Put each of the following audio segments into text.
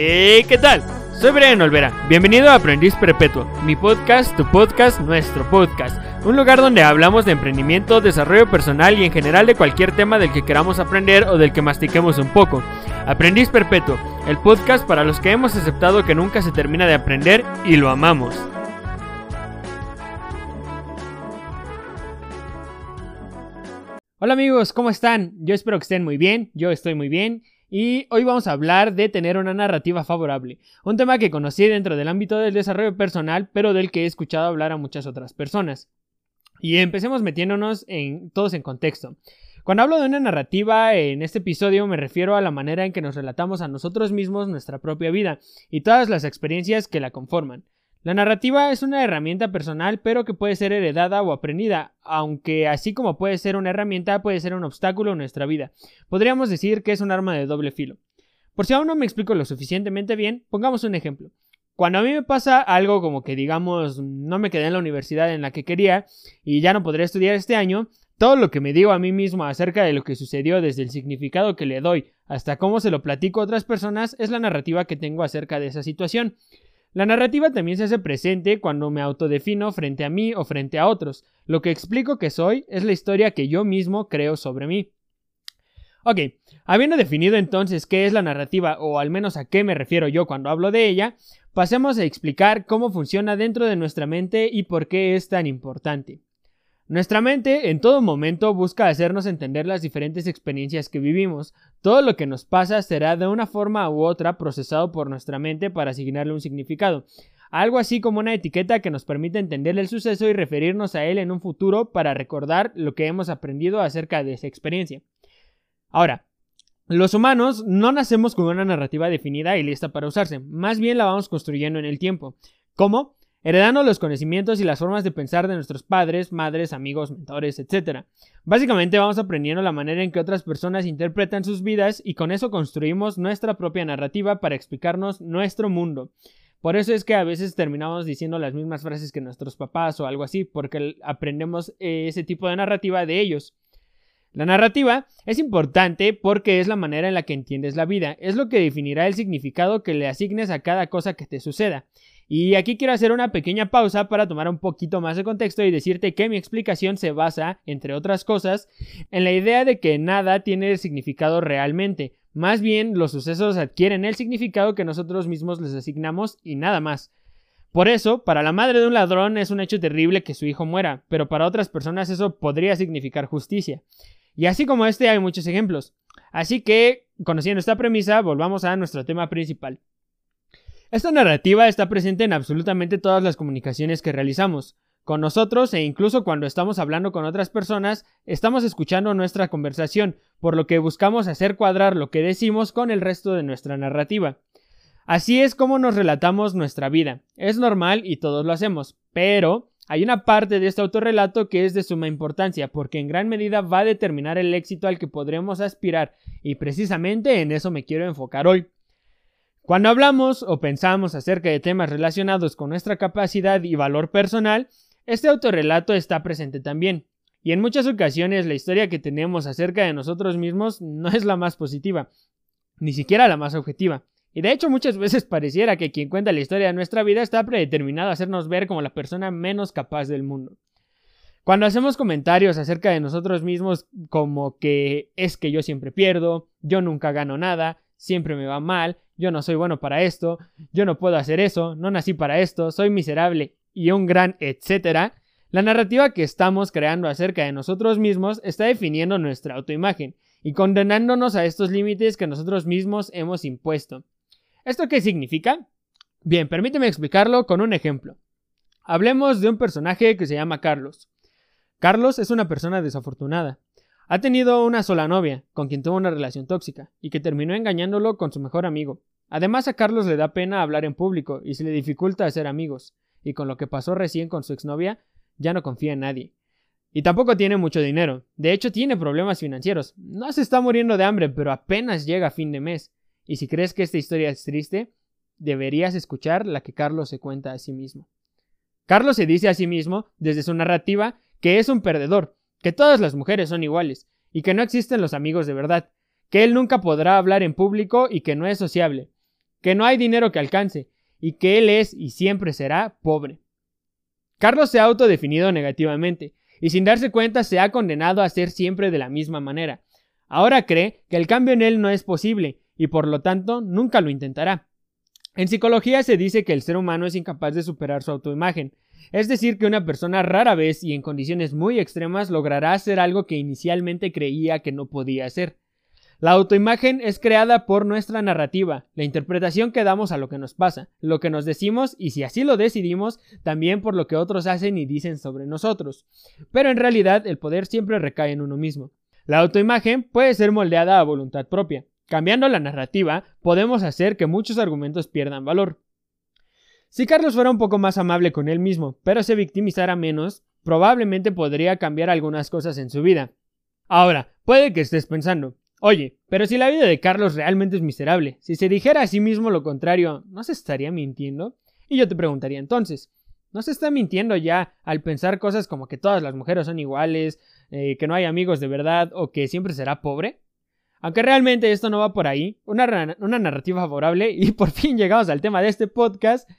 Hey, ¿qué tal? Soy Brian Olvera. Bienvenido a Aprendiz Perpetuo, mi podcast, tu podcast, nuestro podcast. Un lugar donde hablamos de emprendimiento, desarrollo personal y en general de cualquier tema del que queramos aprender o del que mastiquemos un poco. Aprendiz Perpetuo, el podcast para los que hemos aceptado que nunca se termina de aprender y lo amamos. Hola amigos, ¿cómo están? Yo espero que estén muy bien, yo estoy muy bien y hoy vamos a hablar de tener una narrativa favorable, un tema que conocí dentro del ámbito del desarrollo personal, pero del que he escuchado hablar a muchas otras personas. Y empecemos metiéndonos en todos en contexto. Cuando hablo de una narrativa en este episodio me refiero a la manera en que nos relatamos a nosotros mismos nuestra propia vida y todas las experiencias que la conforman. La narrativa es una herramienta personal pero que puede ser heredada o aprendida, aunque así como puede ser una herramienta puede ser un obstáculo en nuestra vida. Podríamos decir que es un arma de doble filo. Por si aún no me explico lo suficientemente bien, pongamos un ejemplo. Cuando a mí me pasa algo como que digamos no me quedé en la universidad en la que quería y ya no podré estudiar este año, todo lo que me digo a mí mismo acerca de lo que sucedió desde el significado que le doy hasta cómo se lo platico a otras personas es la narrativa que tengo acerca de esa situación. La narrativa también se hace presente cuando me autodefino frente a mí o frente a otros. Lo que explico que soy es la historia que yo mismo creo sobre mí. Ok, habiendo definido entonces qué es la narrativa o al menos a qué me refiero yo cuando hablo de ella, pasemos a explicar cómo funciona dentro de nuestra mente y por qué es tan importante. Nuestra mente en todo momento busca hacernos entender las diferentes experiencias que vivimos. Todo lo que nos pasa será de una forma u otra procesado por nuestra mente para asignarle un significado. Algo así como una etiqueta que nos permite entender el suceso y referirnos a él en un futuro para recordar lo que hemos aprendido acerca de esa experiencia. Ahora, los humanos no nacemos con una narrativa definida y lista para usarse, más bien la vamos construyendo en el tiempo. ¿Cómo? Heredando los conocimientos y las formas de pensar de nuestros padres, madres, amigos, mentores, etc. Básicamente vamos aprendiendo la manera en que otras personas interpretan sus vidas y con eso construimos nuestra propia narrativa para explicarnos nuestro mundo. Por eso es que a veces terminamos diciendo las mismas frases que nuestros papás o algo así, porque aprendemos ese tipo de narrativa de ellos. La narrativa es importante porque es la manera en la que entiendes la vida, es lo que definirá el significado que le asignes a cada cosa que te suceda. Y aquí quiero hacer una pequeña pausa para tomar un poquito más de contexto y decirte que mi explicación se basa, entre otras cosas, en la idea de que nada tiene significado realmente. Más bien, los sucesos adquieren el significado que nosotros mismos les asignamos y nada más. Por eso, para la madre de un ladrón es un hecho terrible que su hijo muera, pero para otras personas eso podría significar justicia. Y así como este hay muchos ejemplos. Así que, conociendo esta premisa, volvamos a nuestro tema principal. Esta narrativa está presente en absolutamente todas las comunicaciones que realizamos. Con nosotros e incluso cuando estamos hablando con otras personas, estamos escuchando nuestra conversación, por lo que buscamos hacer cuadrar lo que decimos con el resto de nuestra narrativa. Así es como nos relatamos nuestra vida. Es normal y todos lo hacemos, pero hay una parte de este autorrelato que es de suma importancia, porque en gran medida va a determinar el éxito al que podremos aspirar, y precisamente en eso me quiero enfocar hoy. Cuando hablamos o pensamos acerca de temas relacionados con nuestra capacidad y valor personal, este autorrelato está presente también. Y en muchas ocasiones la historia que tenemos acerca de nosotros mismos no es la más positiva, ni siquiera la más objetiva. Y de hecho muchas veces pareciera que quien cuenta la historia de nuestra vida está predeterminado a hacernos ver como la persona menos capaz del mundo. Cuando hacemos comentarios acerca de nosotros mismos como que es que yo siempre pierdo, yo nunca gano nada, siempre me va mal, yo no soy bueno para esto, yo no puedo hacer eso, no nací para esto, soy miserable y un gran etcétera, la narrativa que estamos creando acerca de nosotros mismos está definiendo nuestra autoimagen y condenándonos a estos límites que nosotros mismos hemos impuesto. ¿Esto qué significa? Bien, permíteme explicarlo con un ejemplo. Hablemos de un personaje que se llama Carlos. Carlos es una persona desafortunada. Ha tenido una sola novia, con quien tuvo una relación tóxica, y que terminó engañándolo con su mejor amigo. Además a Carlos le da pena hablar en público y se le dificulta hacer amigos, y con lo que pasó recién con su exnovia, ya no confía en nadie. Y tampoco tiene mucho dinero, de hecho tiene problemas financieros. No se está muriendo de hambre, pero apenas llega a fin de mes. Y si crees que esta historia es triste, deberías escuchar la que Carlos se cuenta a sí mismo. Carlos se dice a sí mismo, desde su narrativa, que es un perdedor, que todas las mujeres son iguales, y que no existen los amigos de verdad, que él nunca podrá hablar en público y que no es sociable. que no hay dinero que alcance y que él es y siempre será pobre. Carlos se ha autodefinido negativamente y sin darse cuenta se ha condenado a ser siempre de la misma manera. Ahora cree que el cambio en él no es posible y por lo tanto nunca lo intentará. En psicología se dice que el ser humano es incapaz de superar su autoimagen, es decir, que una persona rara vez y en condiciones muy extremas logrará hacer algo que inicialmente creía que no podía hacer. La autoimagen es creada por nuestra narrativa, la interpretación que damos a lo que nos pasa, lo que nos decimos y si así lo decidimos, también por lo que otros hacen y dicen sobre nosotros. Pero en realidad el poder siempre recae en uno mismo. La autoimagen puede ser moldeada a voluntad propia. Cambiando la narrativa, podemos hacer que muchos argumentos pierdan valor. Si Carlos fuera un poco más amable con él mismo, pero se victimizara menos, probablemente podría cambiar algunas cosas en su vida. Ahora, puede que estés pensando, Oye, pero si la vida de Carlos realmente es miserable, si se dijera a sí mismo lo contrario, ¿no se estaría mintiendo? Y yo te preguntaría entonces, ¿no se está mintiendo ya al pensar cosas como que todas las mujeres son iguales, eh, que no hay amigos de verdad o que siempre será pobre? Aunque realmente esto no va por ahí, una, una narrativa favorable, y por fin llegamos al tema de este podcast,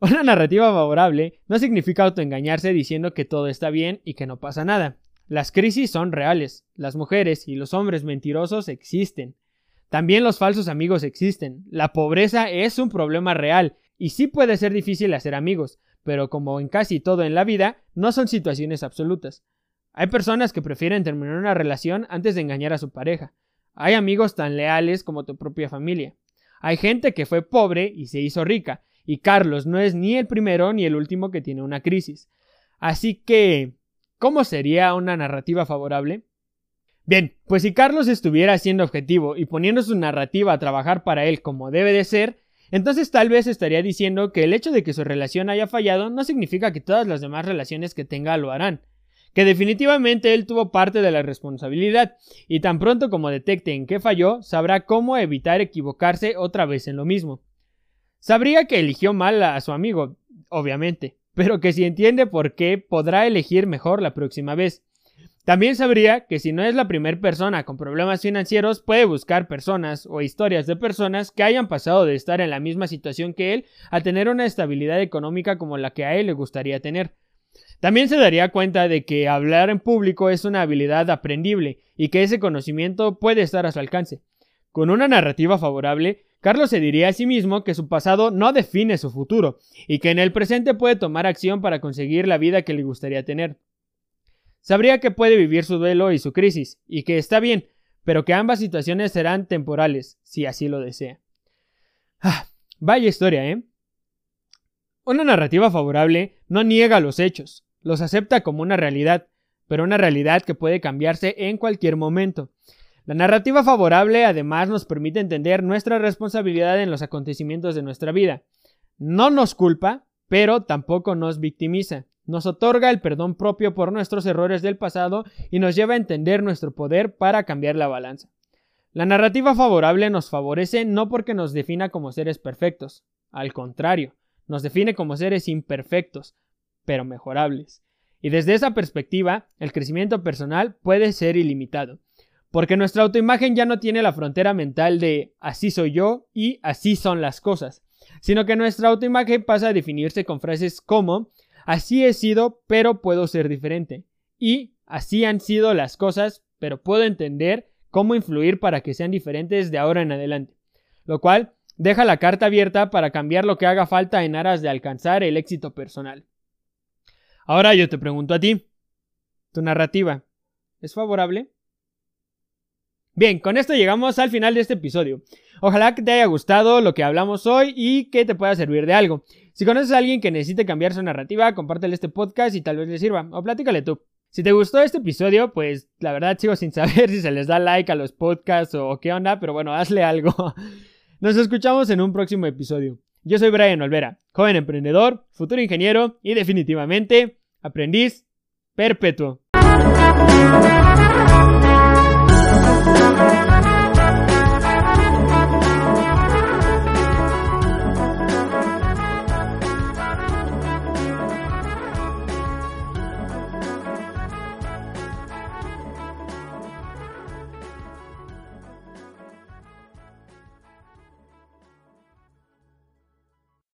una narrativa favorable no significa autoengañarse diciendo que todo está bien y que no pasa nada. Las crisis son reales, las mujeres y los hombres mentirosos existen. También los falsos amigos existen. La pobreza es un problema real y sí puede ser difícil hacer amigos, pero como en casi todo en la vida, no son situaciones absolutas. Hay personas que prefieren terminar una relación antes de engañar a su pareja. Hay amigos tan leales como tu propia familia. Hay gente que fue pobre y se hizo rica, y Carlos no es ni el primero ni el último que tiene una crisis. Así que ¿Cómo sería una narrativa favorable? Bien, pues si Carlos estuviera siendo objetivo y poniendo su narrativa a trabajar para él como debe de ser, entonces tal vez estaría diciendo que el hecho de que su relación haya fallado no significa que todas las demás relaciones que tenga lo harán, que definitivamente él tuvo parte de la responsabilidad, y tan pronto como detecte en qué falló, sabrá cómo evitar equivocarse otra vez en lo mismo. Sabría que eligió mal a su amigo, obviamente, pero que si entiende por qué podrá elegir mejor la próxima vez. También sabría que si no es la primera persona con problemas financieros, puede buscar personas o historias de personas que hayan pasado de estar en la misma situación que él a tener una estabilidad económica como la que a él le gustaría tener. También se daría cuenta de que hablar en público es una habilidad aprendible y que ese conocimiento puede estar a su alcance. Con una narrativa favorable, Carlos se diría a sí mismo que su pasado no define su futuro y que en el presente puede tomar acción para conseguir la vida que le gustaría tener. Sabría que puede vivir su duelo y su crisis, y que está bien, pero que ambas situaciones serán temporales, si así lo desea. Ah, vaya historia, ¿eh? Una narrativa favorable no niega los hechos, los acepta como una realidad, pero una realidad que puede cambiarse en cualquier momento. La narrativa favorable además nos permite entender nuestra responsabilidad en los acontecimientos de nuestra vida. No nos culpa, pero tampoco nos victimiza. Nos otorga el perdón propio por nuestros errores del pasado y nos lleva a entender nuestro poder para cambiar la balanza. La narrativa favorable nos favorece no porque nos defina como seres perfectos, al contrario, nos define como seres imperfectos, pero mejorables. Y desde esa perspectiva, el crecimiento personal puede ser ilimitado. Porque nuestra autoimagen ya no tiene la frontera mental de así soy yo y así son las cosas, sino que nuestra autoimagen pasa a definirse con frases como así he sido, pero puedo ser diferente y así han sido las cosas, pero puedo entender cómo influir para que sean diferentes de ahora en adelante. Lo cual deja la carta abierta para cambiar lo que haga falta en aras de alcanzar el éxito personal. Ahora yo te pregunto a ti, ¿tu narrativa es favorable? Bien, con esto llegamos al final de este episodio. Ojalá que te haya gustado lo que hablamos hoy y que te pueda servir de algo. Si conoces a alguien que necesite cambiar su narrativa, compártele este podcast y tal vez le sirva, o platícale tú. Si te gustó este episodio, pues la verdad sigo sin saber si se les da like a los podcasts o qué onda, pero bueno, hazle algo. Nos escuchamos en un próximo episodio. Yo soy Brian Olvera, joven emprendedor, futuro ingeniero y definitivamente aprendiz perpetuo.